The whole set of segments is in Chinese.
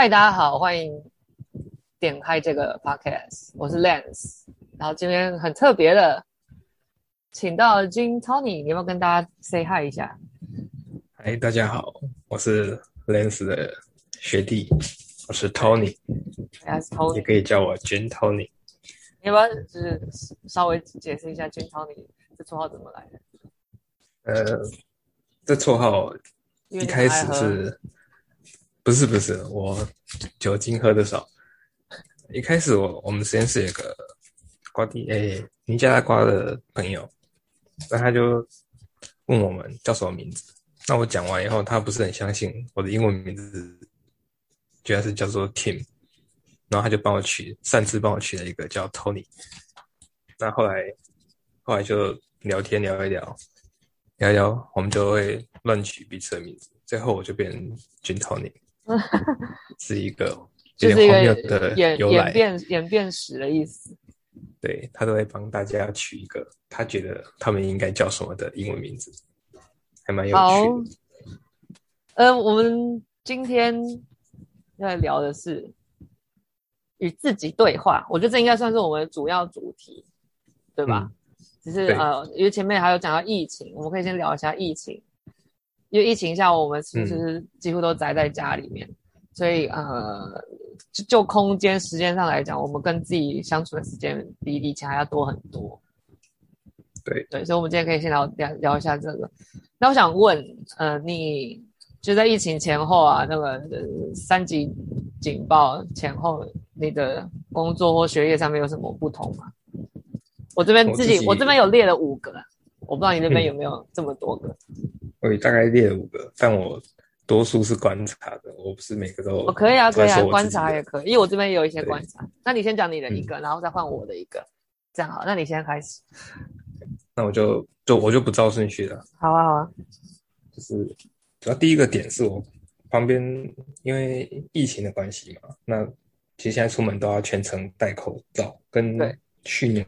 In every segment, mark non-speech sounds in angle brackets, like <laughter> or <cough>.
嗨，大家好，欢迎点开这个 podcast，我是 Lance，然后今天很特别的，请到 Gin Tony，你要不要跟大家 say hi 一下？嗨，大家好，我是 Lance 的学弟，我是 Tony，Yes Tony，也可以叫我 Gin Tony。你要不要就是稍微解释一下 Gin Tony 这绰号怎么来的？呃，这绰号一开始是。不是不是，我酒精喝的少。一开始我我们实验室有个瓜地诶尼加拉瓜的朋友，那他就问我们叫什么名字。那我讲完以后，他不是很相信我的英文名字，居然是叫做 Tim，然后他就帮我取擅自帮我取了一个叫 Tony。那后来后来就聊天聊一聊，聊一聊，我们就会乱取彼此的名字，最后我就变成 Gin Tony。是一个 <laughs> 就是一个的演演变演变史的意思。对，他都会帮大家取一个他觉得他们应该叫什么的英文名字，还蛮有趣的。好，呃，我们今天要聊的是与自己对话，我觉得这应该算是我们的主要主题，对吧？嗯、只是呃，因为前面还有讲到疫情，我们可以先聊一下疫情。因为疫情下，我们其实几乎都宅在家里面，嗯、所以呃，就就空间时间上来讲，我们跟自己相处的时间比以前还要多很多。对对，所以，我们今天可以先聊聊聊一下这个。那我想问，呃，你就在疫情前后啊，那个、呃、三级警报前后，你的工作或学业上面有什么不同吗？我这边自己，我，这边有列了五个，我不知道你那边有没有这么多个。嗯我大概列了五个，但我多数是观察的，我不是每个都。我可以啊，可以啊，观察也可以，因为我这边也有一些观察。那你先讲你的一个，嗯、然后再换我的一个，这样好。那你先开始。那我就就我就不照顺序了。好啊，好啊。就是主要第一个点是我旁边，因为疫情的关系嘛，那其实现在出门都要全程戴口罩，跟去年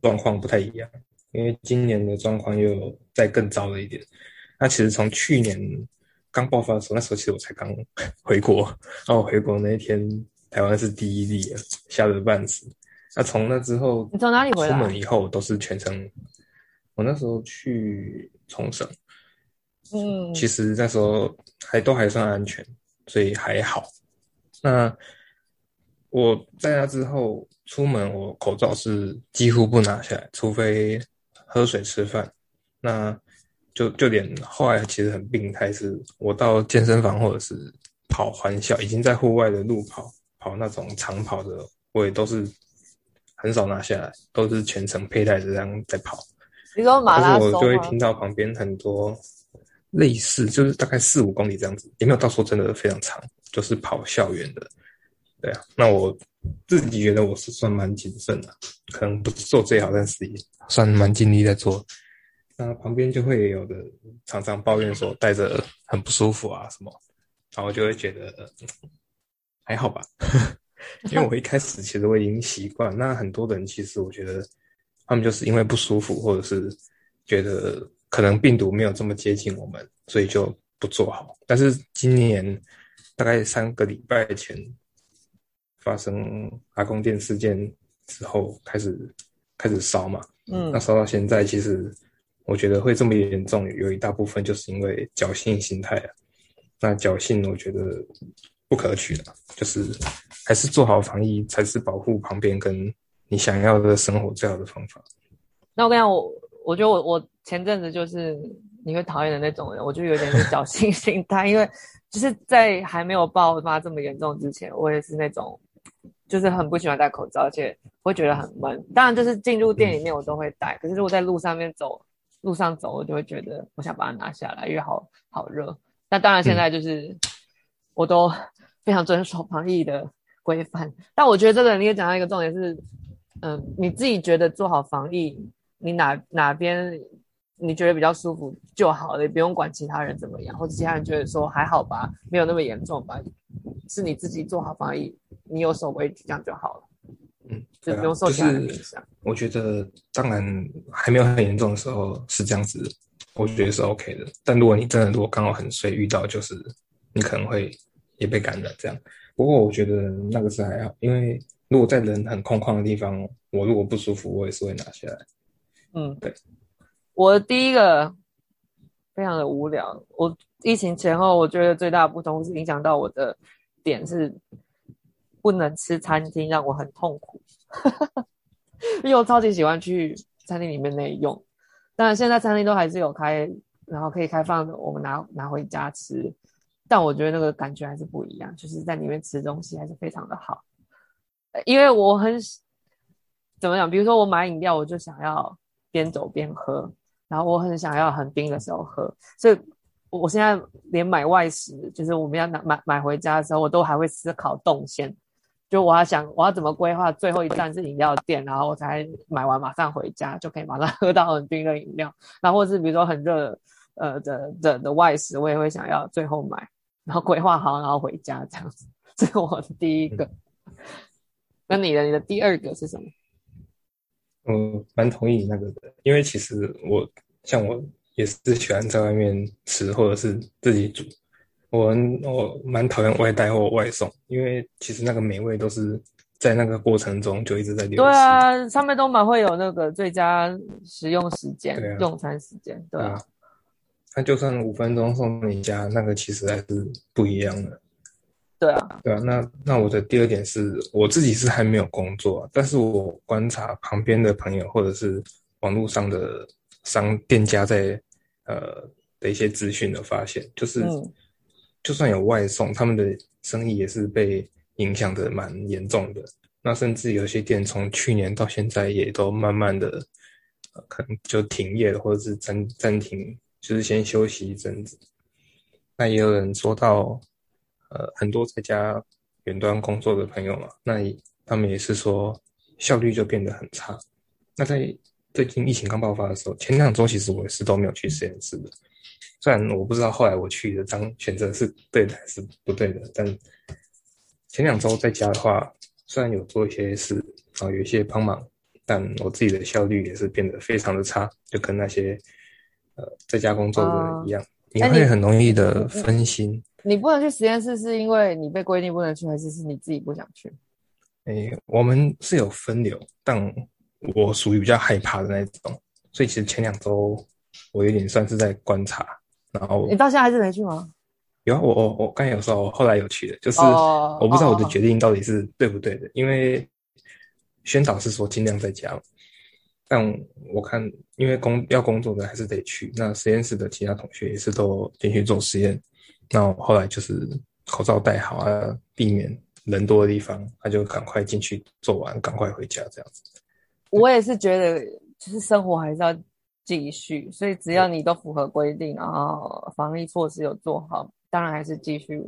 状况不太一样。因为今年的状况又再更糟了一点。那其实从去年刚爆发的时候，那时候其实我才刚 <laughs> 回国，然后回国那一天，台湾是第一例，吓得半死。那从那之后，你从哪里回来？出门以后都是全程。我那时候去冲绳，嗯，其实那时候还都还算安全，所以还好。那我在那之后出门，我口罩是几乎不拿下来，除非。喝水、吃饭，那就就连后来其实很病态，是我到健身房或者是跑环校，已经在户外的路跑，跑那种长跑的，我也都是很少拿下来，都是全程佩戴着这样在跑。你说马拉松？我就会听到旁边很多类似，就是大概四五公里这样子，也没有到说真的非常长，就是跑校园的。对啊，那我自己觉得我是算蛮谨慎的，可能不是做最好，但是也算蛮尽力在做。那旁边就会有的常常抱怨说戴着很不舒服啊什么，然后我就会觉得还好吧，<laughs> 因为我一开始其实我已经习惯。那很多人其实我觉得他们就是因为不舒服，或者是觉得可能病毒没有这么接近我们，所以就不做好。但是今年大概三个礼拜前。发生阿公店事件之后，开始开始烧嘛，嗯，那烧到现在，其实我觉得会这么严重，有一大部分就是因为侥幸心态啊。那侥幸，我觉得不可取的，就是还是做好防疫，才是保护旁边跟你想要的生活最好的方法。那我跟你讲，我我觉得我我前阵子就是你会讨厌的那种人，我就有点是侥幸心态，因为就是在还没有爆发这么严重之前，我也是那种。就是很不喜欢戴口罩，而且会觉得很闷。当然，就是进入店里面我都会戴，可是如果在路上面走，路上走我就会觉得我想把它拿下来，因为好好热。那当然现在就是我都非常遵守防疫的规范。但我觉得这个你也讲到一个重点是，嗯，你自己觉得做好防疫，你哪哪边你觉得比较舒服就好了，也不用管其他人怎么样，或者其他人觉得说还好吧，没有那么严重吧。是你自己做好防疫，你有守规矩这样就好了。嗯，就不用受其他人影响。我觉得当然还没有很严重的时候是这样子，我觉得是 OK 的。但如果你真的如果刚好很衰遇到，就是你可能会也被感染这样。不过我觉得那个是还好，因为如果在人很空旷的地方，我如果不舒服，我也是会拿下来。嗯，对。我第一个非常的无聊。我疫情前后，我觉得最大的不同是影响到我的点是不能吃餐厅，让我很痛苦。<laughs> 因为我超级喜欢去餐厅里面内用，当然现在餐厅都还是有开，然后可以开放，我们拿拿回家吃。但我觉得那个感觉还是不一样，就是在里面吃东西还是非常的好。因为我很怎么讲，比如说我买饮料，我就想要边走边喝。然后我很想要很冰的时候喝，所以我现在连买外食，就是我们要拿买买回家的时候，我都还会思考动线，就我要想我要怎么规划最后一站是饮料店，然后我才买完马上回家就可以马上 <laughs> 喝到很冰的饮料。然后或是比如说很热呃的的的外食，我也会想要最后买，然后规划好然后回家这样子。这是我的第一个。<laughs> 那你的你的第二个是什么？嗯，蛮同意你那个的，因为其实我像我也是喜欢在外面吃，或者是自己煮。我我蛮讨厌外带或外送，因为其实那个美味都是在那个过程中就一直在流失。对啊，上面都蛮会有那个最佳食用时间、啊、用餐时间。对啊，那就算五分钟送你家，那个其实还是不一样的。对啊，对啊，那那我的第二点是，我自己是还没有工作，但是我观察旁边的朋友或者是网络上的商店家在呃的一些资讯的发现，就是、嗯、就算有外送，他们的生意也是被影响的蛮严重的。那甚至有些店从去年到现在也都慢慢的、呃、可能就停业了，或者是暂暂停，就是先休息一阵子。那也有人说到。呃，很多在家远端工作的朋友嘛，那他们也是说效率就变得很差。那在最近疫情刚爆发的时候，前两周其实我也是都没有去实验室的。虽然我不知道后来我去的当选择是对的还是不对的，但前两周在家的话，虽然有做一些事，然后有一些帮忙，但我自己的效率也是变得非常的差，就跟那些呃在家工作的人一样，你会很容易的分心。你不能去实验室，是因为你被规定不能去，还是是你自己不想去？诶、欸，我们是有分流，但我属于比较害怕的那种，所以其实前两周我有点算是在观察。然后你到现在还是没去吗？有啊，我我我刚才有说，我后来有去的，就是我不知道我的决定到底是对不对的，因为宣导是说尽量在家，但我看因为工要工作的还是得去。那实验室的其他同学也是都进去做实验。那我后来就是口罩戴好啊，避免人多的地方，他就赶快进去做完，赶快回家这样子。我也是觉得，就是生活还是要继续，所以只要你都符合规定，然后防疫措施有做好，当然还是继续。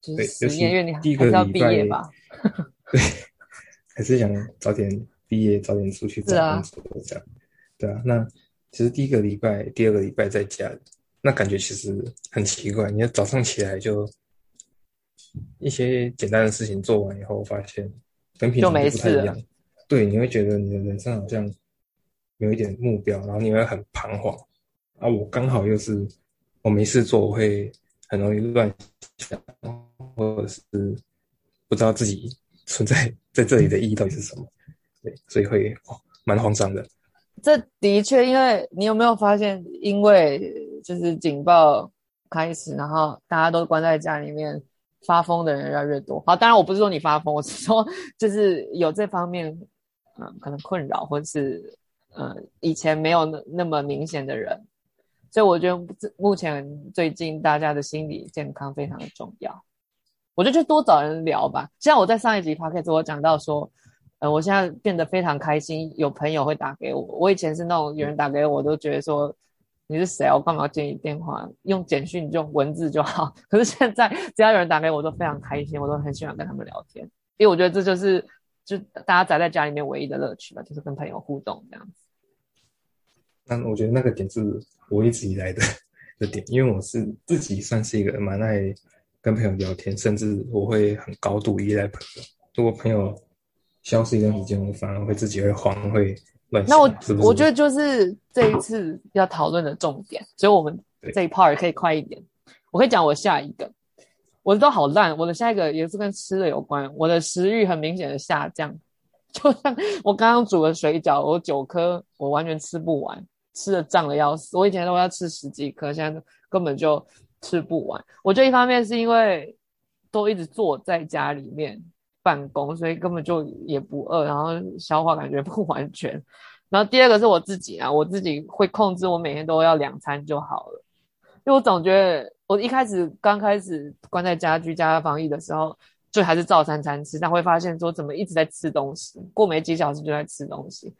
就是实验，因为你还是要毕业吧？<laughs> 对，还是想早点毕业，早点出去找工作这样。对啊，那其实第一个礼拜、第二个礼拜在家。那感觉其实很奇怪，你要早上起来就一些简单的事情做完以后，发现跟平常不太一样。对，你会觉得你的人生好像有一点目标，然后你会很彷徨。啊，我刚好又是我没事做，我会很容易乱想，或者是不知道自己存在在这里的意义到底是什么。对，所以会，蛮慌张的。这的确，因为你有没有发现，因为就是警报开始，然后大家都关在家里面，发疯的人越来越多。好，当然我不是说你发疯，我是说就是有这方面，嗯，可能困扰，或者是呃，以前没有那那么明显的人。所以我觉得目前最近大家的心理健康非常的重要。我就去多找人聊吧。像我在上一集 podcast 我讲到说，呃，我现在变得非常开心，有朋友会打给我。我以前是那种有人打给我，我都觉得说。你是谁？我干嘛要接你电话？用简讯就文字就好。<laughs> 可是现在只要有人打给我，我都非常开心，我都很喜欢跟他们聊天，因为我觉得这就是就大家宅在家里面唯一的乐趣吧，就是跟朋友互动这样子。那我觉得那个点是我一直以来的的点，因为我是自己算是一个蛮爱跟朋友聊天，甚至我会很高度依赖朋友。如果朋友消失一段时间，我反而会自己会慌会乱。那我我觉得就是这一次要讨论的重点，所以我们这一 part 可以快一点。我可以讲我下一个，我的都好烂。我的下一个也是跟吃的有关，我的食欲很明显的下降。<laughs> 就像我刚刚煮的水饺，我九颗我完全吃不完，吃的胀的要死。我以前都要吃十几颗，现在根本就吃不完。我觉得一方面是因为都一直坐在家里面办公，所以根本就也不饿，然后消化感觉不完全。然后第二个是我自己啊，我自己会控制，我每天都要两餐就好了，因为我总觉得我一开始刚开始关在家居家防疫的时候。就还是照三餐吃，但会发现说怎么一直在吃东西，过没几小时就在吃东西。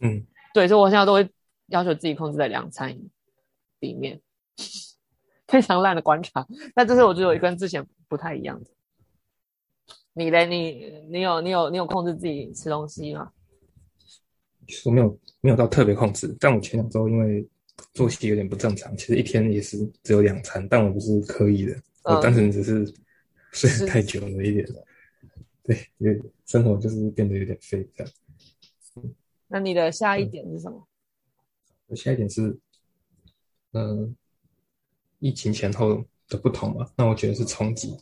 嗯，对，所以我现在都会要求自己控制在两餐里面，非常烂的观察。那这是我觉得我跟之前不太一样的。你嘞？你你有你有你有控制自己吃东西吗？其实我没有没有到特别控制，但我前两周因为作息有点不正常，其实一天也是只有两餐，但我不是刻意的，我单纯只是。<laughs> 睡得太久了一点，对，因为生活就是变得有点废这样。那你的下一点是什么？下一点是，嗯、呃，疫情前后的不同嘛。那我觉得是冲击。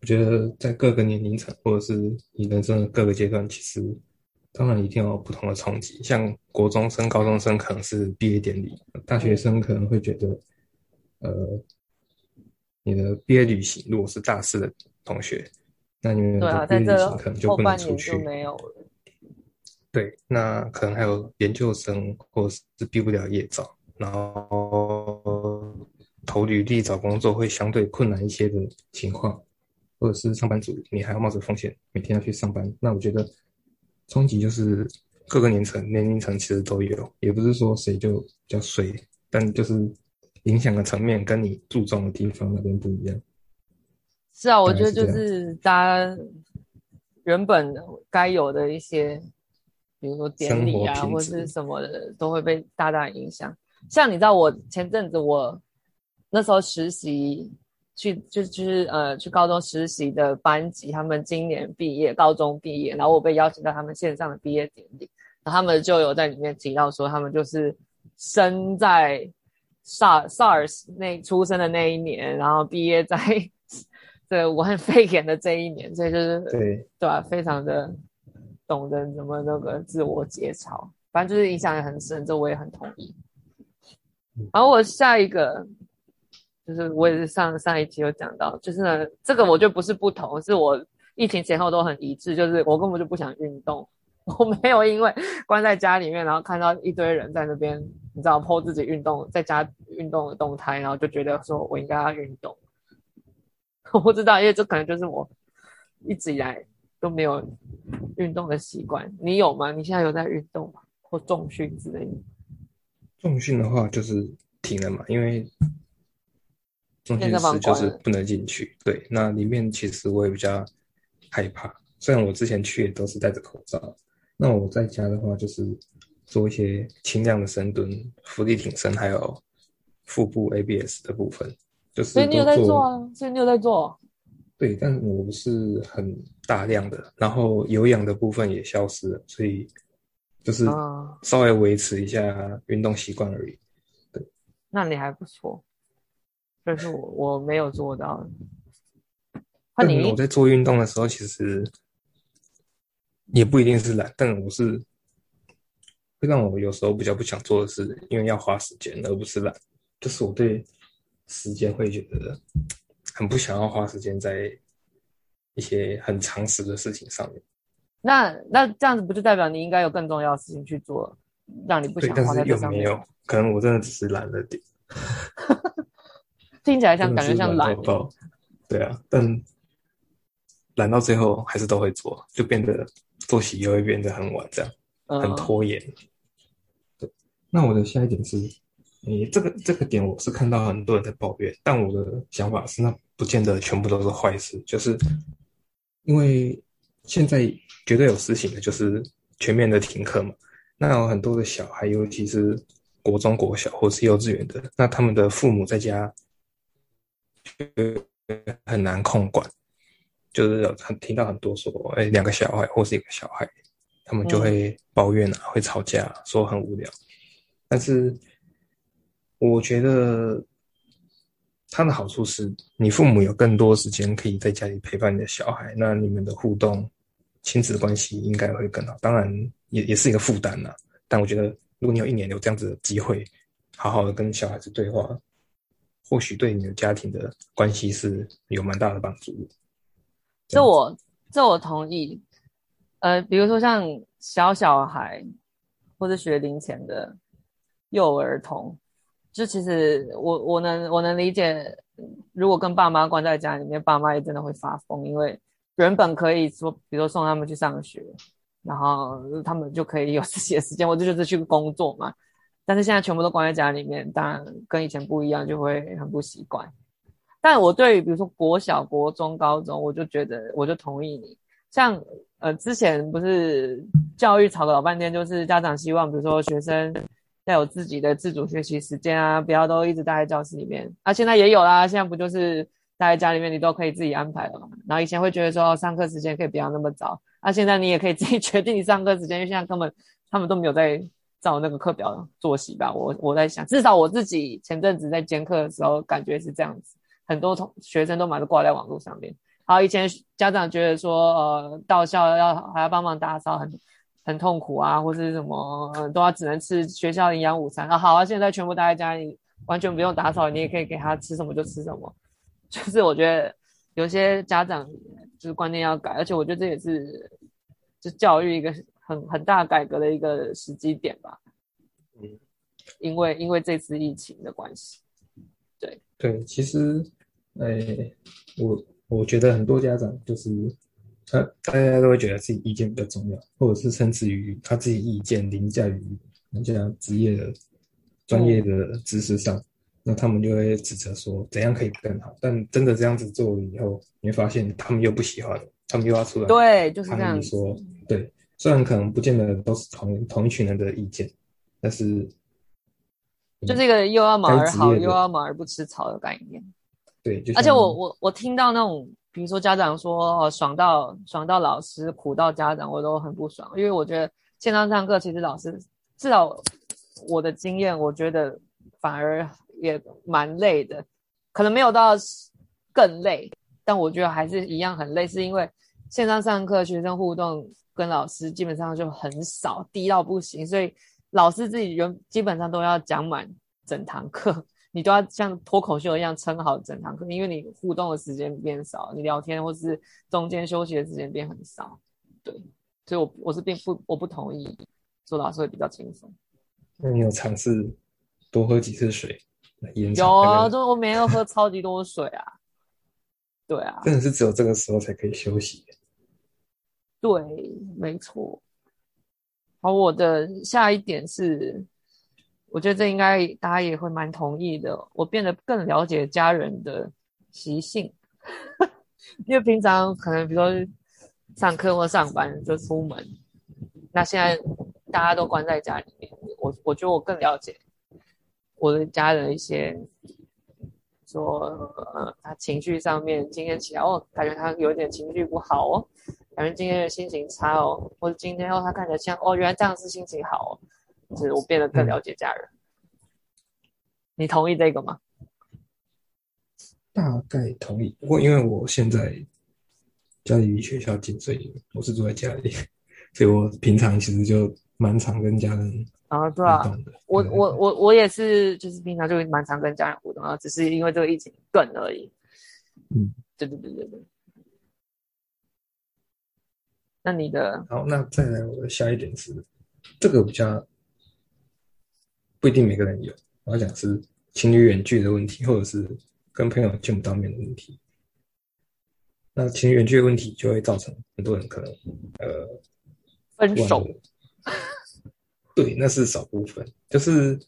我觉得在各个年龄层或者是你人生的各个阶段，其实当然一定要有不同的冲击。像国中生、高中生可能是毕业典礼，大学生可能会觉得，呃，你的毕业旅行如果是大四的。同学，那你们的毕业旅行可能就不能出去。没有了。对，那可能还有研究生，或是毕不了业找，然后投履历找工作会相对困难一些的情况，或者是上班族，你还要冒着风险每天要去上班。那我觉得冲击就是各个年层、年龄层其实都有，也不是说谁就比较衰，但就是影响的层面跟你注重的地方那边不一样。是啊，我觉得就是大家原本该有的一些，比如说典礼啊，或者是什么的，都会被大大影响。像你知道，我前阵子我那时候实习去，就就是呃去高中实习的班级，他们今年毕业，高中毕业，然后我被邀请到他们线上的毕业典礼，然后他们就有在里面提到说，他们就是生在 SARS SARS 那出生的那一年，然后毕业在。<laughs> 对，武汉肺炎的这一年，所以就是对对吧？非常的懂得怎么那个自我节操，反正就是影响也很深，这我也很同意。然后我下一个就是我也是上上一期有讲到，就是呢，这个我就不是不同，是我疫情前后都很一致，就是我根本就不想运动，我没有因为关在家里面，然后看到一堆人在那边，你知道 po 自己运动在家运动的动态，然后就觉得说我应该要运动。<laughs> 我不知道，因为这可能就是我一直以来都没有运动的习惯。你有吗？你现在有在运动吗？或重训之类的？重训的话就是停了嘛，因为重训室就是不能进去。对，那里面其实我也比较害怕。虽然我之前去也都是戴着口罩，那我在家的话就是做一些轻量的深蹲、伏地挺身，还有腹部 ABS 的部分。就是所以你有在做啊？所以你有在做？对，但我不是很大量的，然后有氧的部分也消失了，所以就是稍微维持一下运动习惯而已。对，那你还不错，但是我我没有做到。那你我在做运动的时候，其实也不一定是懒，但我是会让我有时候比较不想做的事，因为要花时间，而不是懒。就是我对。时间会觉得很不想要花时间在一些很常识的事情上面。那那这样子不就代表你应该有更重要的事情去做，让你不想花在这上面？有没有？可能我真的只是懒了点。<laughs> 听起来像感觉像懒。对啊，但懒到最后还是都会做，就变得作息又会变得很晚，这样、嗯、很拖延。对，那我的下一点是。你这个这个点我是看到很多人在抱怨，但我的想法是，那不见得全部都是坏事，就是因为现在绝对有事情的，就是全面的停课嘛。那有很多的小孩，尤其是国中、国小或是幼稚园的，那他们的父母在家很难控管，就是有很听到很多说，哎，两个小孩或是一个小孩，他们就会抱怨啊，会吵架，说很无聊，但是。我觉得它的好处是你父母有更多时间可以在家里陪伴你的小孩，那你们的互动、亲子关系应该会更好。当然也也是一个负担呐，但我觉得如果你有一年有这样子的机会，好好的跟小孩子对话，或许对你的家庭的关系是有蛮大的帮助。这我这我同意。呃，比如说像小小孩或者学龄前的幼儿童，就其实我我能我能理解，如果跟爸妈关在家里面，爸妈也真的会发疯，因为原本可以说，比如说送他们去上学，然后他们就可以有自己的时间，或者就是去工作嘛。但是现在全部都关在家里面，当然跟以前不一样，就会很不习惯。但我对于比如说国小、国中、高中，我就觉得我就同意你，像。呃，之前不是教育吵了老半天，就是家长希望，比如说学生要有自己的自主学习时间啊，不要都一直待在教室里面。啊，现在也有啦，现在不就是待在家里面，你都可以自己安排了嘛。然后以前会觉得说上课时间可以不要那么早，啊，现在你也可以自己 <laughs> 决定你上课时间，因为现在根本他们都没有在照那个课表作息吧。我我在想，至少我自己前阵子在监课的时候，感觉是这样子，很多同学生都马上挂在网络上面。好，以前家长觉得说，呃，到校要还要帮忙打扫，很很痛苦啊，或是什么，呃，都要只能吃学校营养午餐。啊，好啊，现在全部待在家里，完全不用打扫，你也可以给他吃什么就吃什么。<laughs> 就是我觉得有些家长就是观念要改，而且我觉得这也是就教育一个很很大改革的一个时机点吧。嗯，因为因为这次疫情的关系，对对，其实，哎，我。我觉得很多家长就是他，大家都会觉得自己意见比较重要，或者是甚至于他自己意见凌驾于人家职业的专业的知识上，嗯、那他们就会指责说怎样可以更好。但真的这样子做了以后，你会发现他们又不喜欢，他们又要出来对，就是这样说。对，虽然可能不见得都是同同一群人的意见，但是就这个又要马儿好，又要马儿不吃草的概念。对，而且我我我听到那种，比如说家长说哦，爽到爽到老师，苦到家长，我都很不爽。因为我觉得线上上课，其实老师至少我的经验，我觉得反而也蛮累的，可能没有到更累，但我觉得还是一样很累，是因为线上上课，学生互动跟老师基本上就很少，低到不行，所以老师自己原基本上都要讲满整堂课。你都要像脱口秀一样撑好整堂课，因为你互动的时间变少，你聊天或是中间休息的时间变很少，对，所以我我是并不我不同意做老师会比较轻松。那你有尝试多喝几次水来延长？有啊，就我每天都喝超级多水啊。对啊，<laughs> 真的是只有这个时候才可以休息。对，没错。好，我的下一点是。我觉得这应该大家也会蛮同意的。我变得更了解家人的习性，<laughs> 因为平常可能比如说上课或上班就出门，那现在大家都关在家里面，我我觉得我更了解我的家人一些，说呃他情绪上面今天起来哦，感觉他有点情绪不好哦，感觉今天的心情差哦，或者今天哦他看起来像哦原来这样是心情好哦。就是我变得更了解家人，嗯、你同意这个吗？大概同意，不过因为我现在家里离学校近，所以我是住在家里，<laughs> 所以我平常其实就蛮常跟家人啊，对啊，我我我我也是，就是平常就蛮常跟家人互动啊，只是因为这个疫情断而已。嗯，对对对对对。那你的好，那再来我的下一点是这个比较。不一定每个人有，我要讲是情侣远距的问题，或者是跟朋友见不到面的问题。那情侣远距的问题就会造成很多人可能呃分手。对，那是少部分，就是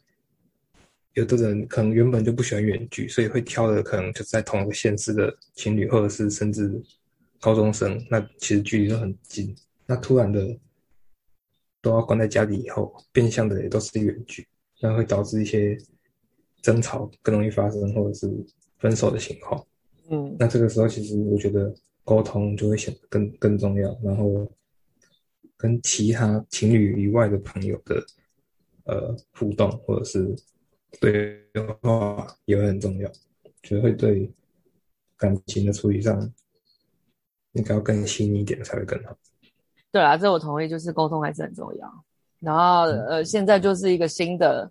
有的人可能原本就不喜欢远距，所以会挑的可能就是在同一个县市的情侣，或者是甚至高中生，那其实距离都很近。那突然的都要关在家里以后，变相的也都是远距。那会导致一些争吵更容易发生，或者是分手的情况。嗯，那这个时候其实我觉得沟通就会显得更更重要，然后跟其他情侣以外的朋友的呃互动或者是对话也会很重要。觉得会对感情的处理上应该要更细腻一点才会更好。对啊，这我同意，就是沟通还是很重要。然后呃，现在就是一个新的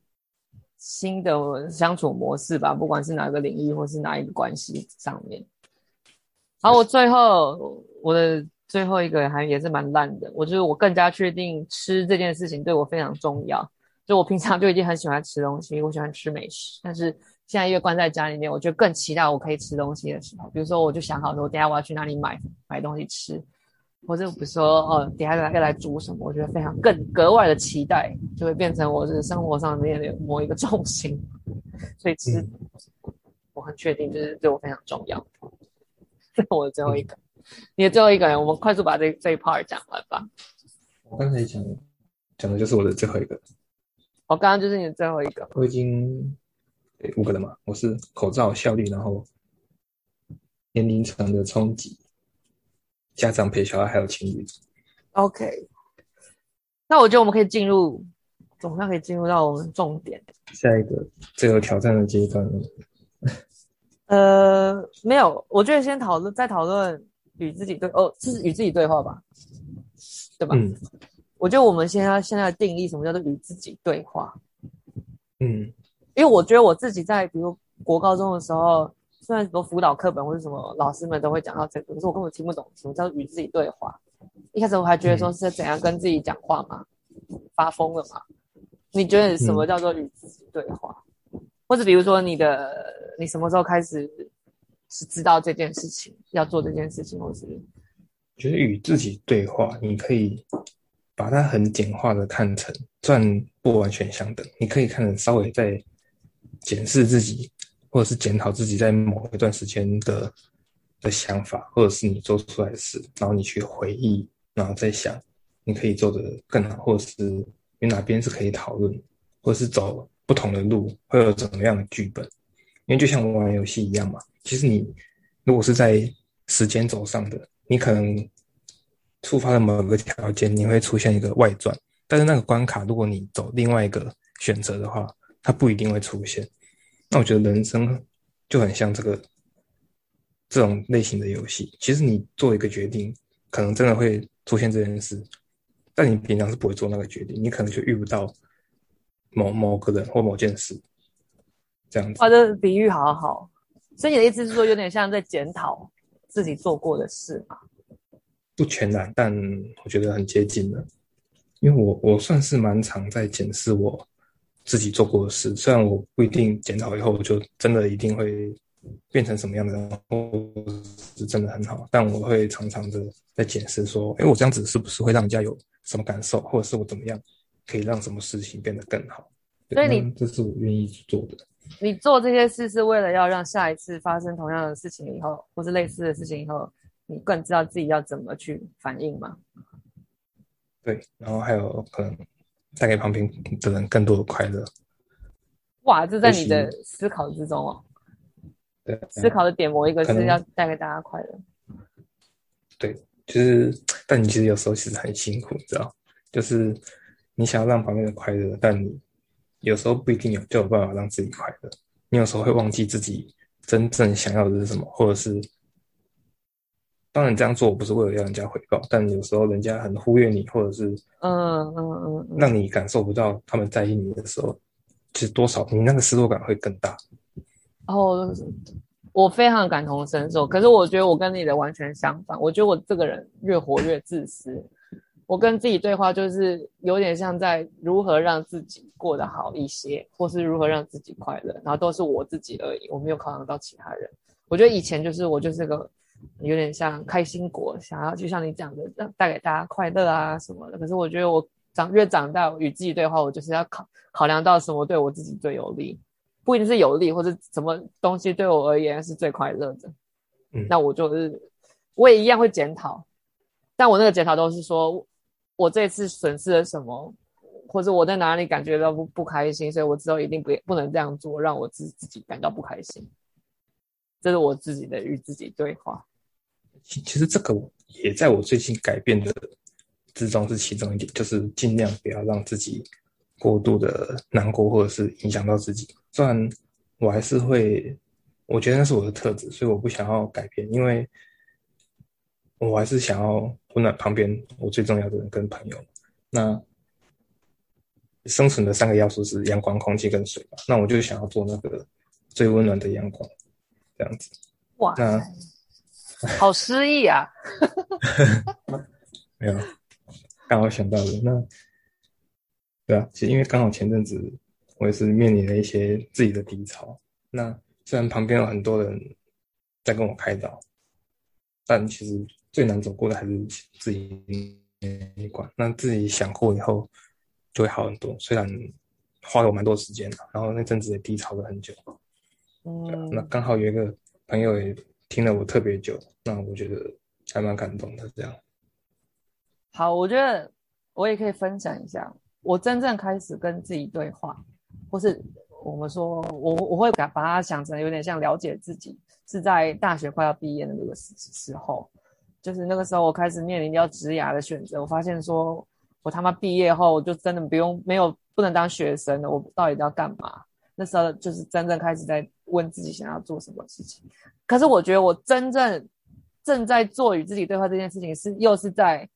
新的相处模式吧，不管是哪个领域或是哪一个关系上面。好，我最后我的最后一个还也是蛮烂的，我就是我更加确定吃这件事情对我非常重要。就我平常就已经很喜欢吃东西，我喜欢吃美食，但是现在因为关在家里面，我就更期待我可以吃东西的时候。比如说，我就想好说，我等下我要去哪里买买东西吃。或者比如说，哦，等下要来煮什么，我觉得非常更格外的期待，就会变成我是生活上面的某一个重心。所以其实我很确定，就是对我非常重要。这 <laughs> 是我的最后一个，你的最后一个人，我们快速把这这一 part 讲完吧。我刚才讲讲的就是我的最后一个。我刚刚就是你的最后一个。我已经五个了嘛，我是口罩效率，然后年龄层的冲击。家长陪小孩还有情侣，OK。那我觉得我们可以进入，总算可以进入到我们重点。下一个最有挑战的阶段了。<laughs> 呃，没有，我觉得先讨论，再讨论与自己对哦，这是与自己对话吧，对吧？嗯。我觉得我们现在现在定义什么叫做与自己对话？嗯，因为我觉得我自己在比如国高中的时候。虽然很多辅导课本或者什么老师们都会讲到这个，可是我根本听不懂什么叫与自己对话。一开始我还觉得说是怎样跟自己讲话嘛，发疯了嘛？你觉得什么叫做与自己对话？或者比如说你的你什么时候开始是知道这件事情要做这件事情，或是觉得与自己对话，你可以把它很简化的看成，虽然不完全相等，你可以看成稍微再检视自己。或者是检讨自己在某一段时间的的想法，或者是你做出来的事，然后你去回忆，然后再想你可以做得更好，或者是你哪边是可以讨论，或者是走不同的路会有怎么样的剧本？因为就像玩游戏一样嘛，其实你如果是在时间轴上的，你可能触发了某个条件，你会出现一个外传，但是那个关卡如果你走另外一个选择的话，它不一定会出现。那我觉得人生就很像这个这种类型的游戏。其实你做一个决定，可能真的会出现这件事，但你平常是不会做那个决定，你可能就遇不到某某个人或某件事这样子。哇，这比喻好好。所以你的意思是说，有点像在检讨自己做过的事吗？不全然，但我觉得很接近了，因为我我算是蛮常在检视我。自己做过的事，虽然我不一定检讨以后就真的一定会变成什么样的人，或是真的很好，但我会常常的在检视说，哎，我这样子是不是会让人家有什么感受，或者是我怎么样可以让什么事情变得更好？所以你这是我愿意做的。你做这些事是为了要让下一次发生同样的事情以后，或是类似的事情以后，你更知道自己要怎么去反应吗？对，然后还有可能。带给旁边的人更多的快乐。哇，这在你的思考之中哦。对，思考的点某一个是要带给大家快乐。对，就是，但你其实有时候其实很辛苦，你知道，就是你想要让旁边人快乐，但你有时候不一定有就有办法让自己快乐。你有时候会忘记自己真正想要的是什么，或者是。当然这样做我不是为了要人家回报，但有时候人家很忽略你，或者是嗯嗯嗯，让你感受不到他们在意你的时候，其实多少你那个失落感会更大。哦，我非常感同身受，可是我觉得我跟你的完全相反。我觉得我这个人越活越自私，我跟自己对话就是有点像在如何让自己过得好一些，或是如何让自己快乐，然后都是我自己而已，我没有考量到其他人。我觉得以前就是我就是个。有点像开心果，想要就像你讲的，让带给大家快乐啊什么的。可是我觉得我长越长大，与自己对话，我就是要考考量到什么对我自己最有利，不一定是有利，或者什么东西对我而言是最快乐的。嗯，那我就是我也一样会检讨，但我那个检讨都是说我这次损失了什么，或者我在哪里感觉到不不开心，所以我之后一定不不能这样做，让我自自己感到不开心。这是我自己的与自己对话。其其实这个也在我最近改变的之中是其中一点，就是尽量不要让自己过度的难过，或者是影响到自己。虽然我还是会我觉得那是我的特质，所以我不想要改变，因为我还是想要温暖旁边我最重要的人跟朋友。那生存的三个要素是阳光、空气跟水嘛，那我就想要做那个最温暖的阳光，这样子。哇，那 <laughs> 好诗意啊！<laughs> 没有，刚好想到的那，对啊，其实因为刚好前阵子我也是面临了一些自己的低潮，那虽然旁边有很多人在跟我开导，但其实最难走过的还是自己那一关。那自己想过以后就会好很多，虽然花了我蛮多时间的，然后那阵子也低潮了很久。嗯，那刚好有一个朋友也听了我特别久，那我觉得还蛮感动的，这样。好，我觉得我也可以分享一下，我真正开始跟自己对话，或是我们说，我我会把把它想成有点像了解自己，是在大学快要毕业的那个时时候，就是那个时候我开始面临要职涯的选择，我发现说我他妈毕业后就真的不用没有不能当学生了，我到底要干嘛？那时候就是真正开始在问自己想要做什么事情，可是我觉得我真正正在做与自己对话这件事情是又是在。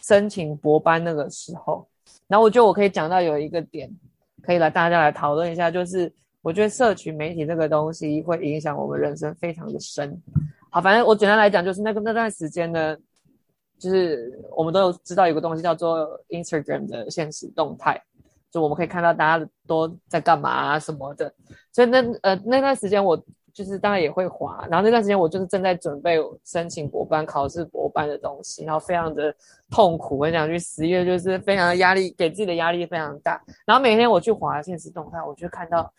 申请博班那个时候，然后我觉得我可以讲到有一个点，可以来大家来讨论一下，就是我觉得社群媒体这个东西会影响我们人生非常的深。好，反正我简单来讲，就是那个那段时间呢，就是我们都有知道有个东西叫做 Instagram 的现实动态，我们可以看到大家都在干嘛啊什么的。所以那呃那段时间我。就是当然也会滑，然后那段时间我就是正在准备申请博班、考试博班的东西，然后非常的痛苦。我讲句十月就是非常的压力，给自己的压力非常大。然后每天我去滑现实动态，我就看到，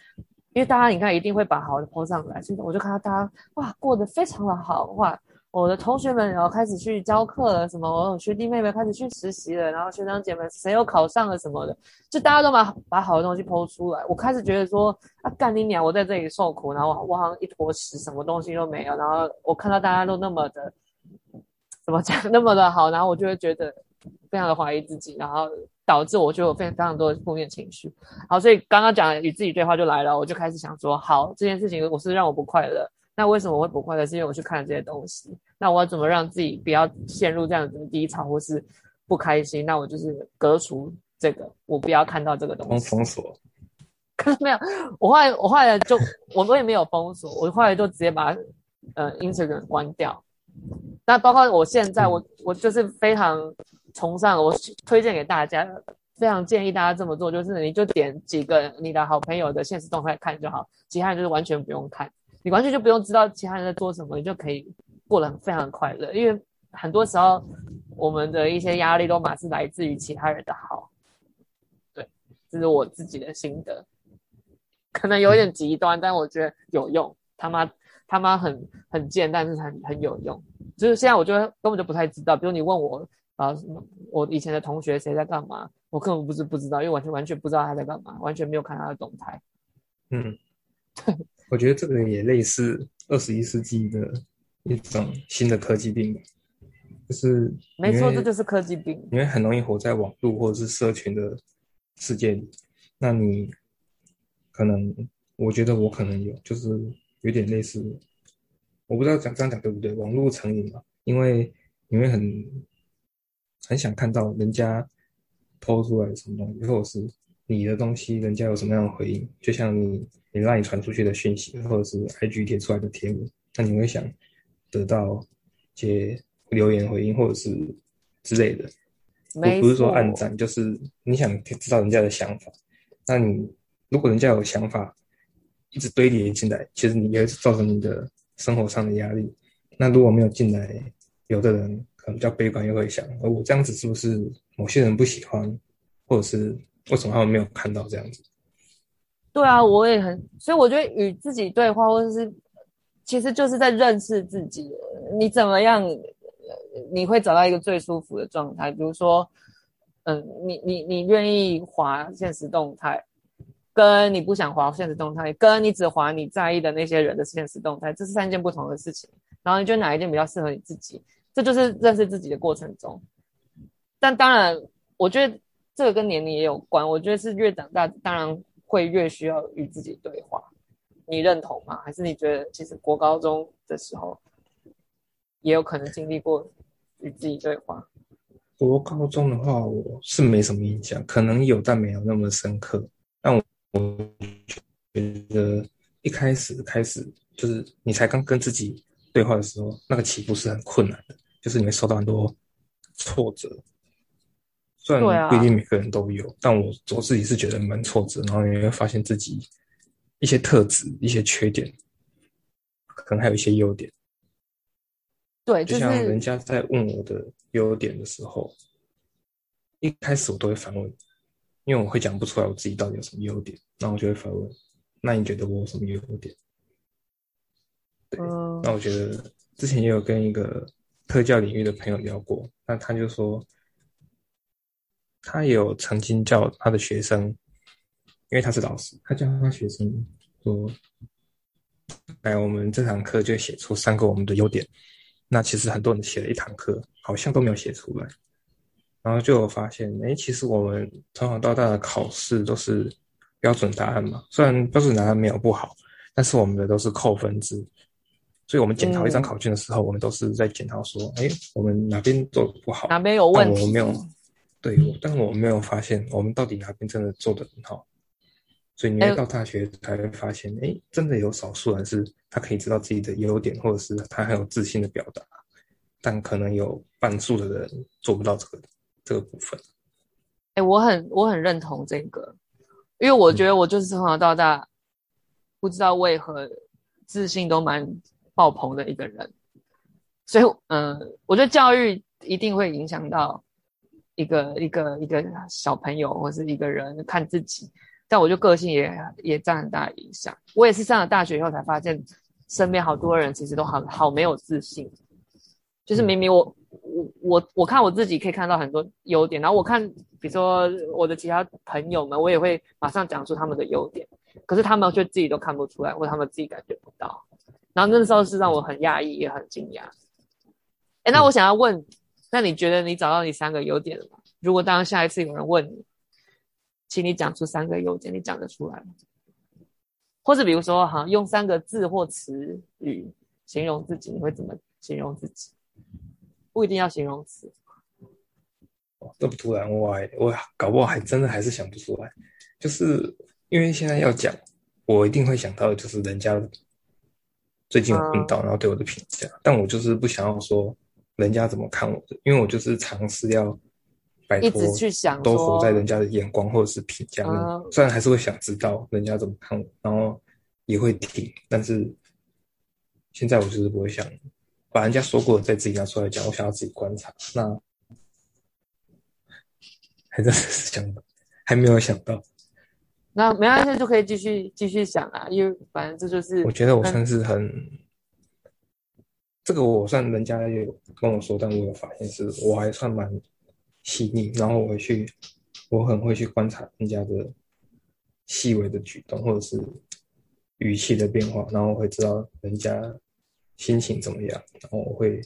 因为大家你看一定会把好的 po 上来，所以我就看到大家哇过得非常的好哇。我的同学们然后开始去教课了，什么我有学弟妹妹开始去实习了，然后学长姐们谁又考上了什么的，就大家都把把好的东西抛出来。我开始觉得说啊，干你娘！我在这里受苦，然后我我好像一坨屎，什么东西都没有。然后我看到大家都那么的怎么讲那么的好，然后我就会觉得非常的怀疑自己，然后导致我就有非常非常多的负面情绪。好，所以刚刚讲与自己对话就来了，我就开始想说，好，这件事情我是让我不快乐。那为什么我会不快乐？是因为我去看了这些东西。那我要怎么让自己不要陷入这样子的低潮或是不开心？那我就是隔除这个，我不要看到这个东西。封锁？可 <laughs> 是没有，我后来我后来就我我也没有封锁，我后来就直接把呃 Instagram 关掉。那包括我现在，我我就是非常崇尚，我推荐给大家，非常建议大家这么做，就是你就点几个你的好朋友的现实动态看就好，其他人就是完全不用看。你完全就不用知道其他人在做什么，你就可以过得很非常快乐。因为很多时候，我们的一些压力都马是来自于其他人的好。对，这是我自己的心得，可能有点极端，但我觉得有用。他妈他妈很很贱，但是很很有用。就是现在，我就根本就不太知道。比如你问我啊，什么我以前的同学谁在干嘛，我根本不是不知道，因为完全完全不知道他在干嘛，完全没有看他的动态。嗯，对。<laughs> 我觉得这个也类似二十一世纪的一种新的科技病，就是没错，这就是科技病。因为很容易活在网络或者是社群的世界里，那你可能，我觉得我可能有，就是有点类似，我不知道讲这样讲对不对，网络成瘾嘛，因为你会很很想看到人家 PO 出来什么东西，或者是你的东西，人家有什么样的回应，就像你。你让你传出去的讯息，或者是 IG 贴出来的贴文，那你会想得到一些留言回应，或者是之类的。不不是说暗赞，就是你想知道人家的想法。那你如果人家有想法一直堆叠进来，其实你也会造成你的生活上的压力。那如果没有进来，有的人可能比较悲观，又会想：而我这样子是不是某些人不喜欢，或者是为什么他们没有看到这样子？对啊，我也很，所以我觉得与自己对话，或者是其实就是在认识自己。你怎么样，你会找到一个最舒服的状态？比如说，嗯，你你你愿意滑现实动态，跟你不想滑现实动态，跟你只滑你在意的那些人的现实动态，这是三件不同的事情。然后你觉得哪一件比较适合你自己？这就是认识自己的过程中。但当然，我觉得这个跟年龄也有关。我觉得是越长大，当然。会越需要与自己对话，你认同吗？还是你觉得其实国高中的时候也有可能经历过与自己对话？国高中的话，我是没什么印象，可能有，但没有那么深刻。但我觉得一开始开始就是你才刚跟自己对话的时候，那个起步是很困难的，就是你会受到很多挫折。虽然不一定每个人都有，啊、但我我自己是觉得蛮挫折，然后你会发现自己一些特质、一些缺点，可能还有一些优点。对，就像人家在问我的优点的时候，一开始我都会反问，因为我会讲不出来我自己到底有什么优点，然后我就会反问：那你觉得我有什么优点？对，嗯、那我觉得之前也有跟一个特教领域的朋友聊过，那他就说，他也有曾经叫他的学生，因为他是老师，他教他学生说：来，我们这堂课就写出三个我们的优点。那其实很多人写了一堂课，好像都没有写出来，然后就有发现，哎，其实我们从小到大的考试都是标准答案嘛，虽然标准答案没有不好，但是我们的都是扣分制，所以我们检讨一张考卷的时候，嗯、我们都是在检讨说，哎，我们哪边做的不好，哪边有问题，我没有，对，但我没有发现我们到底哪边真的做的很好。所以你到大学才会发现，哎、欸，真的有少数人是他可以知道自己的优点，或者是他很有自信的表达，但可能有半数的人做不到这个这个部分。哎、欸，我很我很认同这个，因为我觉得我就是从小到大，嗯、不知道为何自信都蛮爆棚的一个人，所以嗯、呃，我觉得教育一定会影响到一个一个一个小朋友或是一个人看自己。但我就个性也也占很大影响。我也是上了大学以后才发现，身边好多人其实都好好没有自信。就是明明我我我我看我自己可以看到很多优点，然后我看比如说我的其他朋友们，我也会马上讲出他们的优点，可是他们却自己都看不出来，或他们自己感觉不到。然后那时候是让我很讶异，也很惊讶。哎，那我想要问，那你觉得你找到你三个优点了吗？如果当下一次有人问你？请你讲出三个优点，你讲得出来吗？或者比如说，哈，用三个字或词语形容自己，你会怎么形容自己？不一定要形容词。哦，这么突然，我还我搞不好还真的还是想不出来。就是因为现在要讲，我一定会想到的就是人家最近有碰到，然后对我的评价。嗯，但我就是不想要说人家怎么看我的，因为我就是尝试要。一直去想，都活在人家的眼光或者是评价。嗯、虽然还是会想知道人家怎么看我，然后也会听，但是现在我就是不会想把人家说过的再自己拿出来讲。我想要自己观察。那还在想，还没有想到。那没关系，就可以继续继续想啊，因为反正这就是。我觉得我算是很，这个我算人家有跟我说，但我有发现是我还算蛮。细腻，然后我会去，我很会去观察人家的细微的举动，或者是语气的变化，然后我会知道人家心情怎么样，然后我会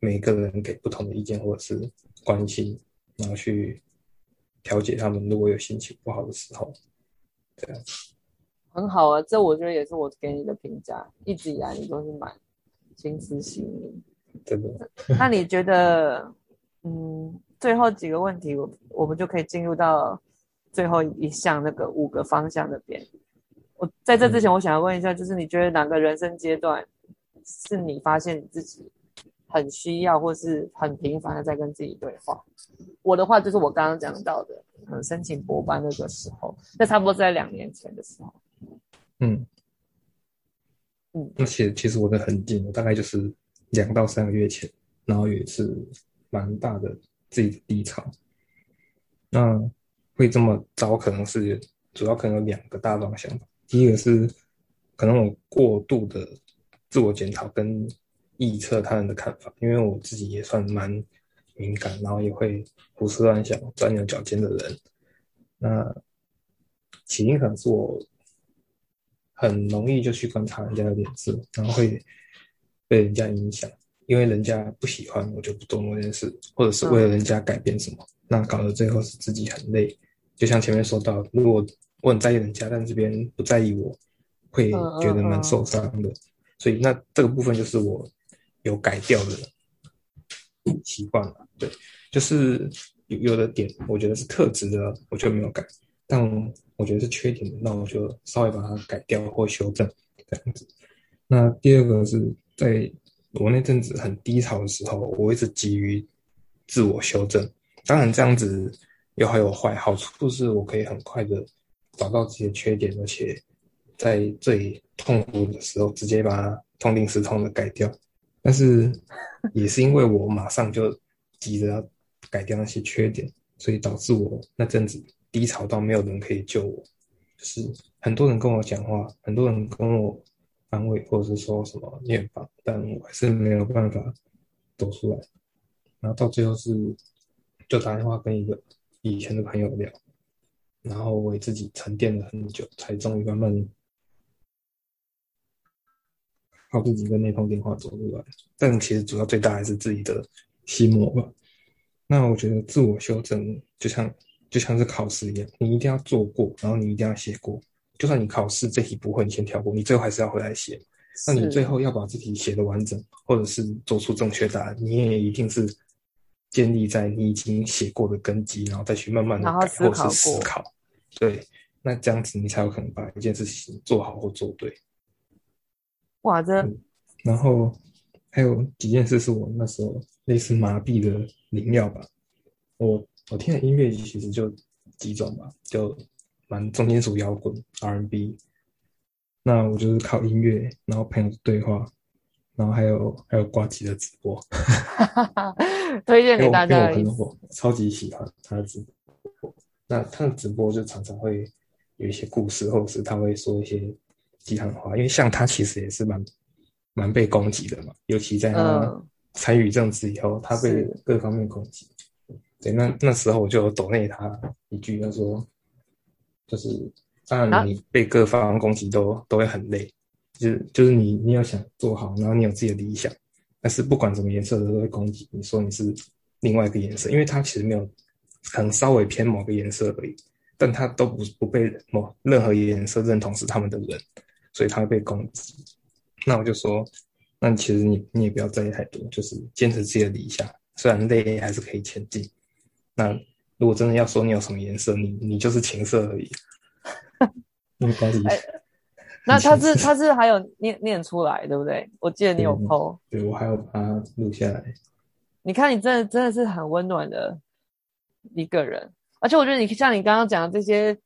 每个人给不同的意见或者是关心，然后去调节他们。如果有心情不好的时候，这样很好啊。这我觉得也是我给你的评价，一直以来你都是蛮心思细腻，真的。<laughs> 那你觉得，嗯？最后几个问题，我我们就可以进入到最后一项那个五个方向那边。我在这之前，我想要问一下，就是你觉得哪个人生阶段是你发现你自己很需要，或是很频繁的在跟自己对话？我的话就是我刚刚讲到的，嗯，申请博班那个时候，那差不多在两年前的时候。嗯那其实其实我的很近，我大概就是两到三个月前，然后也是蛮大的。自己的低潮，那会这么糟，可能是主要可能有两个大方向吧。第一个是可能我过度的自我检讨跟臆测他人的看法，因为我自己也算蛮敏感，然后也会胡思乱想、钻牛角尖的人。那起因可能是我很容易就去观察人家的脸色，然后会被人家影响。因为人家不喜欢，我就不做某件事，或者是为了人家改变什么，嗯、那搞得最后是自己很累。就像前面说到，如果我很在意人家，但是别人不在意我，会觉得蛮受伤的。所以那这个部分就是我有改掉的习惯了。对，就是有有的点我觉得是特质的，我就没有改；但我觉得是缺点，那我就稍微把它改掉或修正这样子。那第二个是在我那阵子很低潮的时候，我一直急于自我修正。当然这样子有好有坏，好处是我可以很快的找到自己的缺点，而且在最痛苦的时候直接把它痛定思痛的改掉。但是也是因为我马上就急着要改掉那些缺点，所以导致我那阵子低潮到没有人可以救我，就是很多人跟我讲话，很多人跟我安慰，或者是说什么念法，但我还是没有办法走出来。然后到最后是。就打电话跟一个以前的朋友聊，然后我自己沉淀了很久，才终于慢慢靠自己跟那通电话走出来。但其实主要最大还是自己的心魔吧。那我觉得自我修正就像就像是考试一样，你一定要做过，然后你一定要写过。就算你考试这题不会，你先跳过，你最后还是要回来写。那你最后要把这题写的完整，或者是做出正确答案，你也一定是。建立在你已经写过的根基，然后再去慢慢的改或是思考，对，那这样子你才有可能把一件事情做好或做对。哇，这、嗯、然后还有几件事是我那时候类似麻痹的灵药吧。我我听的音乐其实就几种吧，就蛮重金属摇滚、R&B。那我就是靠音乐，然后朋友对话。然后还有还有呱吉的直播，推荐给大家。因为我，我超级喜欢他的直播。那他的直播就常常会有一些故事，或者是他会说一些鸡汤话。因为像他其实也是蛮蛮被攻击的嘛，尤其在他参与政治以后，他被各方面攻击。对，那那时候我就有抖内他一句，他说就是当然你被各方攻击都都会很累。就是就是你你要想做好，然后你有自己的理想，但是不管什么颜色的都会攻击你，说你是另外一个颜色，因为他其实没有，可能稍微偏某个颜色而已，但他都不不被某任何颜色认同是他们的人，所以他会被攻击。那我就说，那其实你你也不要在意太多，就是坚持自己的理想，虽然累还是可以前进。那如果真的要说你有什么颜色，你你就是情色而已，没关系。那他是 <laughs> 他是还有念念出来，对不对？我记得你有 po，对，对我还有把它录下来。你看，你真的真的是很温暖的一个人，而且我觉得你像你刚刚讲的这些，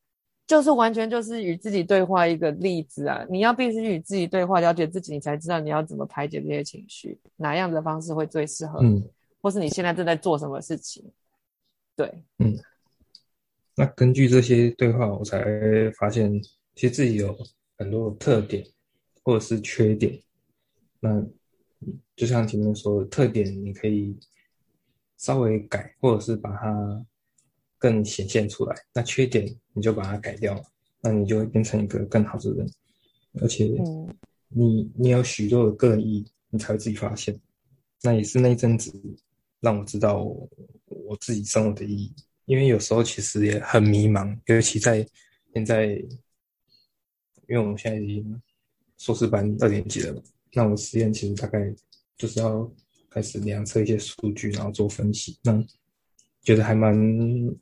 就是完全就是与自己对话一个例子啊！你要必须与自己对话，了解自己，你才知道你要怎么排解这些情绪，哪样的方式会最适合你，嗯，或是你现在正在做什么事情。对，嗯。那根据这些对话，我才发现，其实自己有。很多的特点或者是缺点，那就像前面说的，特点你可以稍微改，或者是把它更显现出来。那缺点你就把它改掉，那你就会变成一个更好的人。而且你你有许多的个人意，你才会自己发现。那也是那一阵子让我知道我，我自己生活的意义，因为有时候其实也很迷茫，尤其在现在。因为我们现在已经硕士班二年级了嘛，那我实验其实大概就是要开始量测一些数据，然后做分析，那觉得还蛮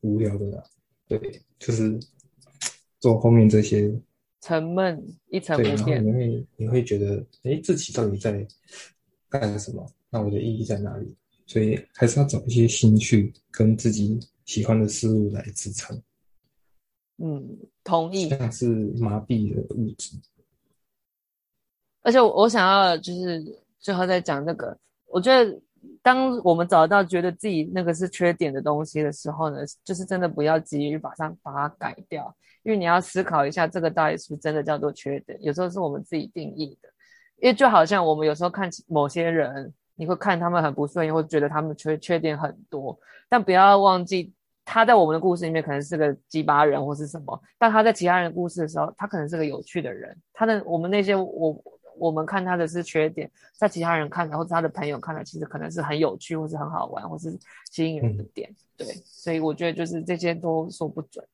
无聊的啦。对，就是做后面这些沉闷一成不变。你会你会觉得，哎，自己到底在干什么？那我的意义在哪里？所以还是要找一些兴趣跟自己喜欢的事物来支撑。嗯，同意。像是麻痹的物质，而且我我想要就是最后再讲这个，我觉得当我们找到觉得自己那个是缺点的东西的时候呢，就是真的不要急于马上把它改掉，因为你要思考一下这个到底是不是真的叫做缺点，有时候是我们自己定义的。因为就好像我们有时候看某些人，你会看他们很不顺眼，或觉得他们缺缺点很多，但不要忘记。他在我们的故事里面可能是个鸡巴人或是什么，但他在其他人的故事的时候，他可能是个有趣的人。他的我们那些我我们看他的是缺点，在其他人看来或者他的朋友看来，其实可能是很有趣或是很好玩或是吸引人的点。对，所以我觉得就是这些都说不准。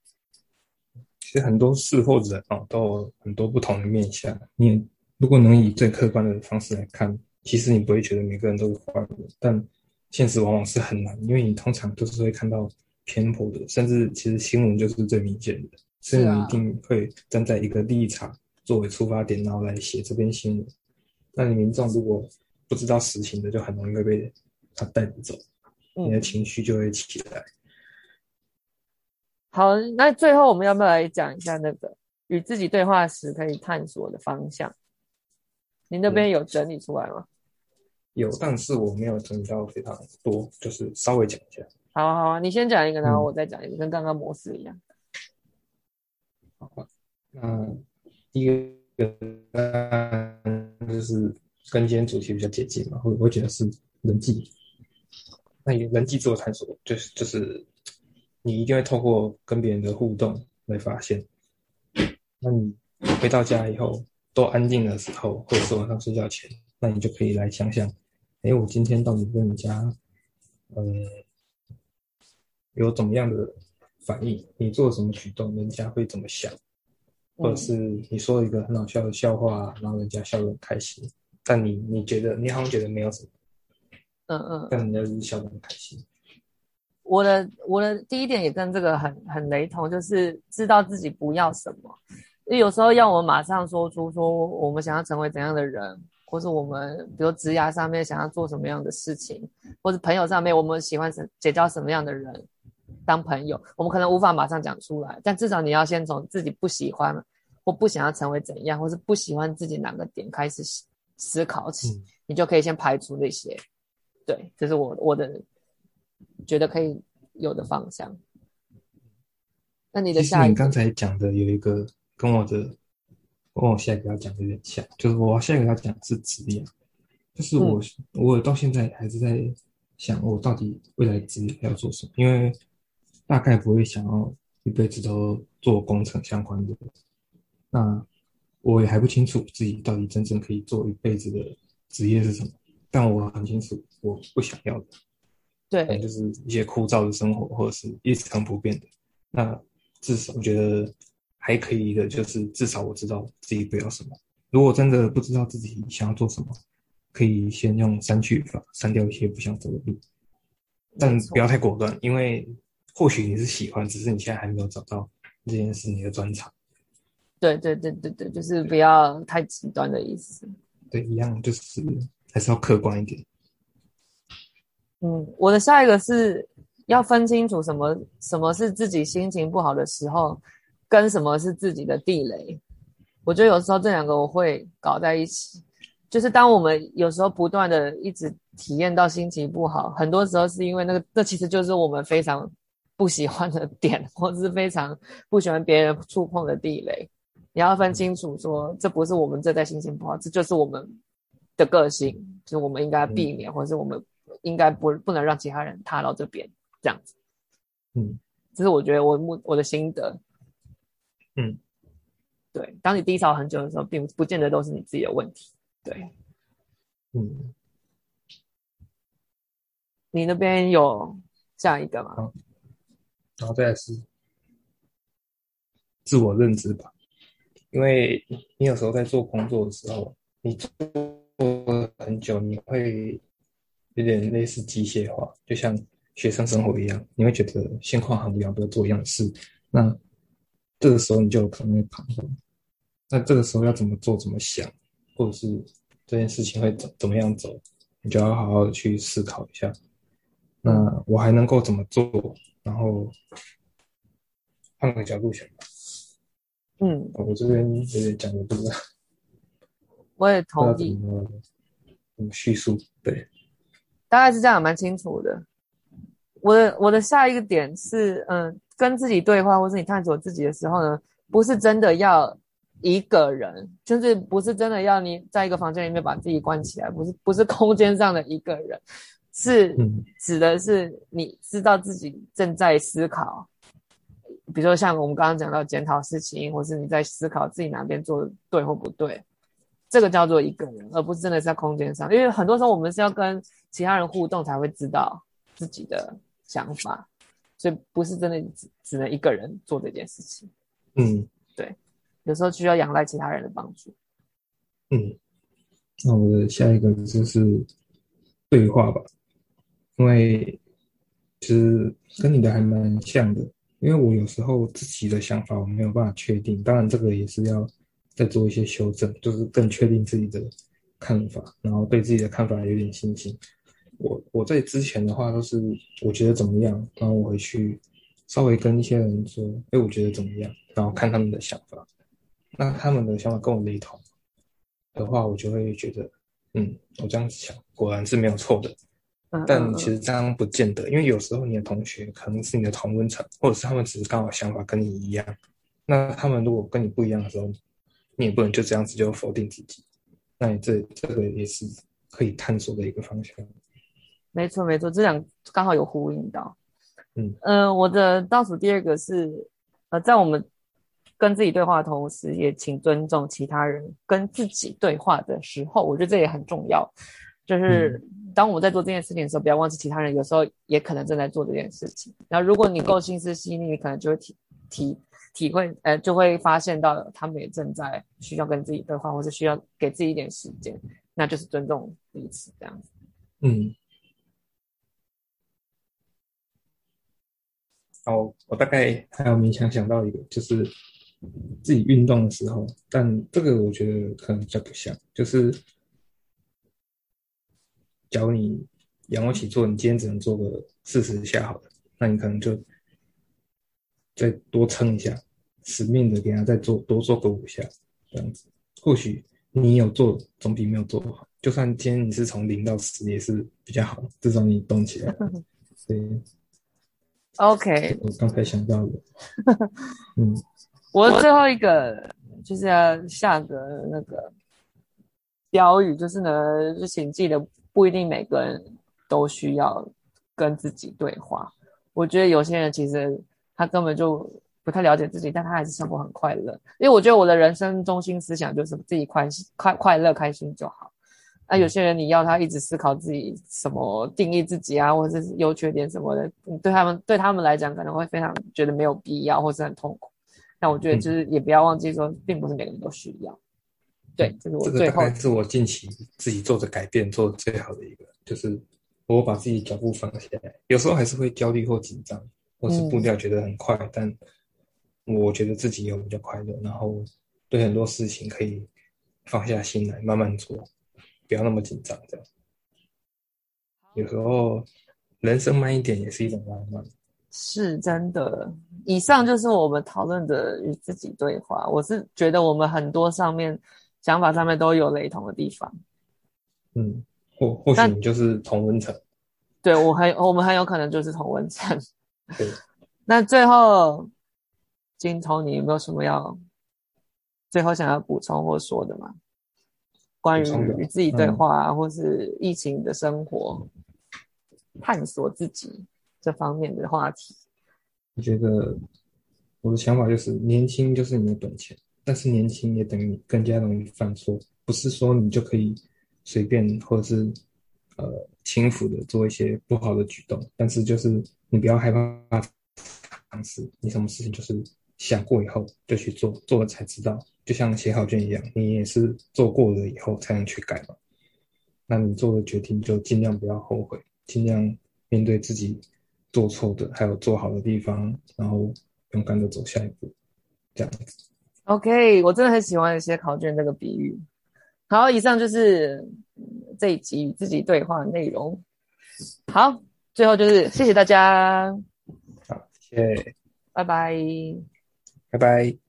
其实很多事或者啊，都有很多不同的面向。你如果能以最客观的方式来看，其实你不会觉得每个人都是坏的，但现实往往是很难，因为你通常都是会看到偏颇的，甚至其实新闻就是最明显的，所以你一定会站在一个立场作为出发点，然后来写这篇新闻。那你民众如果不知道实情的，就很容易会被他带着走，你的情绪就会起来。嗯好，那最后我们要不要来讲一下那个与自己对话时可以探索的方向？你那边有整理出来吗？有，但是我没有整理到非常多，就是稍微讲一下。好啊，好啊，你先讲一个，然后我再讲一个，嗯、跟刚刚模式一样。好吧，那第一个就是跟今天主题比较接近嘛，我我觉得是人际。那以人际自我探索，就是就是。你一定会透过跟别人的互动来发现。那你回到家以后，都安静的时候，或者是晚上睡觉前，那你就可以来想想，哎，我今天到底跟人家，呃，有怎么样的反应？你做什么举动，人家会怎么想？或者是你说一个很好笑的笑话，然后人家笑得很开心，但你你觉得你好像觉得没有什么，嗯嗯，但人家就是笑得很开心。我的我的第一点也跟这个很很雷同，就是知道自己不要什么。因为有时候要我马上说出说我们想要成为怎样的人，或是我们比如职涯上面想要做什么样的事情，或是朋友上面我们喜欢什结交什么样的人当朋友，我们可能无法马上讲出来，但至少你要先从自己不喜欢或不想要成为怎样，或是不喜欢自己哪个点开始思考起，嗯、你就可以先排除那些。对，这是我我的。觉得可以有的方向。那你的下一，你刚才讲的有一个跟我的，跟我下一个要讲的有点像，就是我下一个要讲的是职业，就是我、嗯、我到现在还是在想，我到底未来职业要做什么？因为大概不会想要一辈子都做工程相关的。那我也还不清楚自己到底真正可以做一辈子的职业是什么，但我很清楚我不想要的。对，就是一些枯燥的生活，或者是一成不变的。那至少我觉得还可以的，就是至少我知道自己不要什么。如果真的不知道自己想要做什么，可以先用删去法删掉一些不想走的路，但不要太果断，因为或许你是喜欢，只是你现在还没有找到这件事你的专长。对对对对对，就是不要太极端的意思。对，一样就是还是要客观一点。嗯，我的下一个是要分清楚什么什么是自己心情不好的时候，跟什么是自己的地雷。我觉得有时候这两个我会搞在一起，就是当我们有时候不断的一直体验到心情不好，很多时候是因为那个，这其实就是我们非常不喜欢的点，或者是非常不喜欢别人触碰的地雷。你要分清楚说，说这不是我们这在心情不好，这就是我们的个性，就是我们应该避免，或者是我们。应该不不能让其他人踏到这边，这样子。嗯，这是我觉得我目我的心得。嗯，对，当你低潮很久的时候，并不见得都是你自己的问题。对，嗯，你那边有下一个吗？好，然后再来是自我认知吧，因为你有时候在做工作的时候，你做很久，你会。有点类似机械化，就像学生生活一样，你会觉得现况很无聊，都要做一样的事。那这个时候你就可能会彷徨。那这个时候要怎么做、怎么想，或者是这件事情会怎怎么样走，你就要好好的去思考一下。那我还能够怎么做？然后换个角度想吧。嗯，我这边有点讲的不知道。<laughs> 我也同意。怎么叙述？对。大概是这样，蛮清楚的。我的我的下一个点是，嗯，跟自己对话，或是你探索自己的时候呢，不是真的要一个人，就是不是真的要你在一个房间里面把自己关起来，不是不是空间上的一个人，是指的是你知道自己正在思考，比如说像我们刚刚讲到检讨事情，或是你在思考自己哪边做的对或不对。这个叫做一个人，而不是真的是在空间上，因为很多时候我们是要跟其他人互动才会知道自己的想法，所以不是真的只只能一个人做这件事情。嗯，对，有时候需要仰赖其他人的帮助。嗯，那我的下一个就是对话吧，因为其实跟你的还蛮像的，因为我有时候自己的想法我没有办法确定，当然这个也是要再做一些修正，就是更确定自己的看法，然后对自己的看法有点信心。我我在之前的话都是我觉得怎么样，然后我回去稍微跟一些人说，哎，我觉得怎么样，然后看他们的想法，那他们的想法跟我雷同的话，我就会觉得，嗯，我这样子想果然是没有错的。但其实这样不见得，因为有时候你的同学可能是你的同温层，或者是他们只是刚好想法跟你一样。那他们如果跟你不一样的时候，你也不能就这样子就否定自己。那你这这个也是可以探索的一个方向。没错，没错，这两刚好有呼应到。嗯，呃，我的倒数第二个是，呃，在我们跟自己对话的同时，也请尊重其他人跟自己对话的时候，我觉得这也很重要。就是当我们在做这件事情的时候，不要忘记其他人有时候也可能正在做这件事情。然后，如果你够心思细腻，你可能就会体体体会，呃，就会发现到他们也正在需要跟自己对话，或是需要给自己一点时间，那就是尊重彼此这样子。嗯。然后我大概还有勉强想到一个，就是自己运动的时候，但这个我觉得可能比较不像，就是假如你仰卧起坐，你今天只能做个四十下好了，那你可能就再多撑一下，死命的给他再做多做个五下，这样子，或许你有做总比没有做好，就算今天你是从零到十也是比较好，至少你动起来，<laughs> 对。OK，我刚才想到的，嗯，我最后一个就是要下个那个标语，就是呢，就请记得，不一定每个人都需要跟自己对话。我觉得有些人其实他根本就不太了解自己，但他还是生活很快乐。因为我觉得我的人生中心思想就是自己快快快乐开心就好。那、啊、有些人你要他一直思考自己什么定义自己啊，或者是优缺点什么的，对他们对他们来讲可能会非常觉得没有必要，或是很痛苦。那我觉得就是也不要忘记说，并不是每个人都需要。对，这是我最后。这个是我近期自己做的改变，做的最好的一个，就是我把自己脚步放下来。有时候还是会焦虑或紧张，或是步调觉得很快，嗯、但我觉得自己有比较快乐，然后对很多事情可以放下心来，慢慢做。不要那么紧张，这样。有时候人生慢一点也是一种浪漫，是真的。以上就是我们讨论的与自己对话。我是觉得我们很多上面想法上面都有雷同的地方。嗯，或或许你就是同温层。对，我很，我们很有可能就是同温层。对。<laughs> 那最后，金童，你有没有什么要最后想要补充或说的吗？关于与自己对话，嗯、或是疫情的生活，探索自己这方面的话题，我觉得我的想法就是，年轻就是你的本钱，但是年轻也等于更加容易犯错。不是说你就可以随便或者是呃轻浮的做一些不好的举动，但是就是你不要害怕尝试，你什么事情就是想过以后就去做，做了才知道。就像写考卷一样，你也是做过了以后才能去改嘛。那你做的决定就尽量不要后悔，尽量面对自己做错的，还有做好的地方，然后勇敢的走下一步，这样子。OK，我真的很喜欢写考卷这个比喻。好，以上就是这一集与自己对话的内容。好，最后就是谢谢大家。好，谢谢，拜拜，拜拜。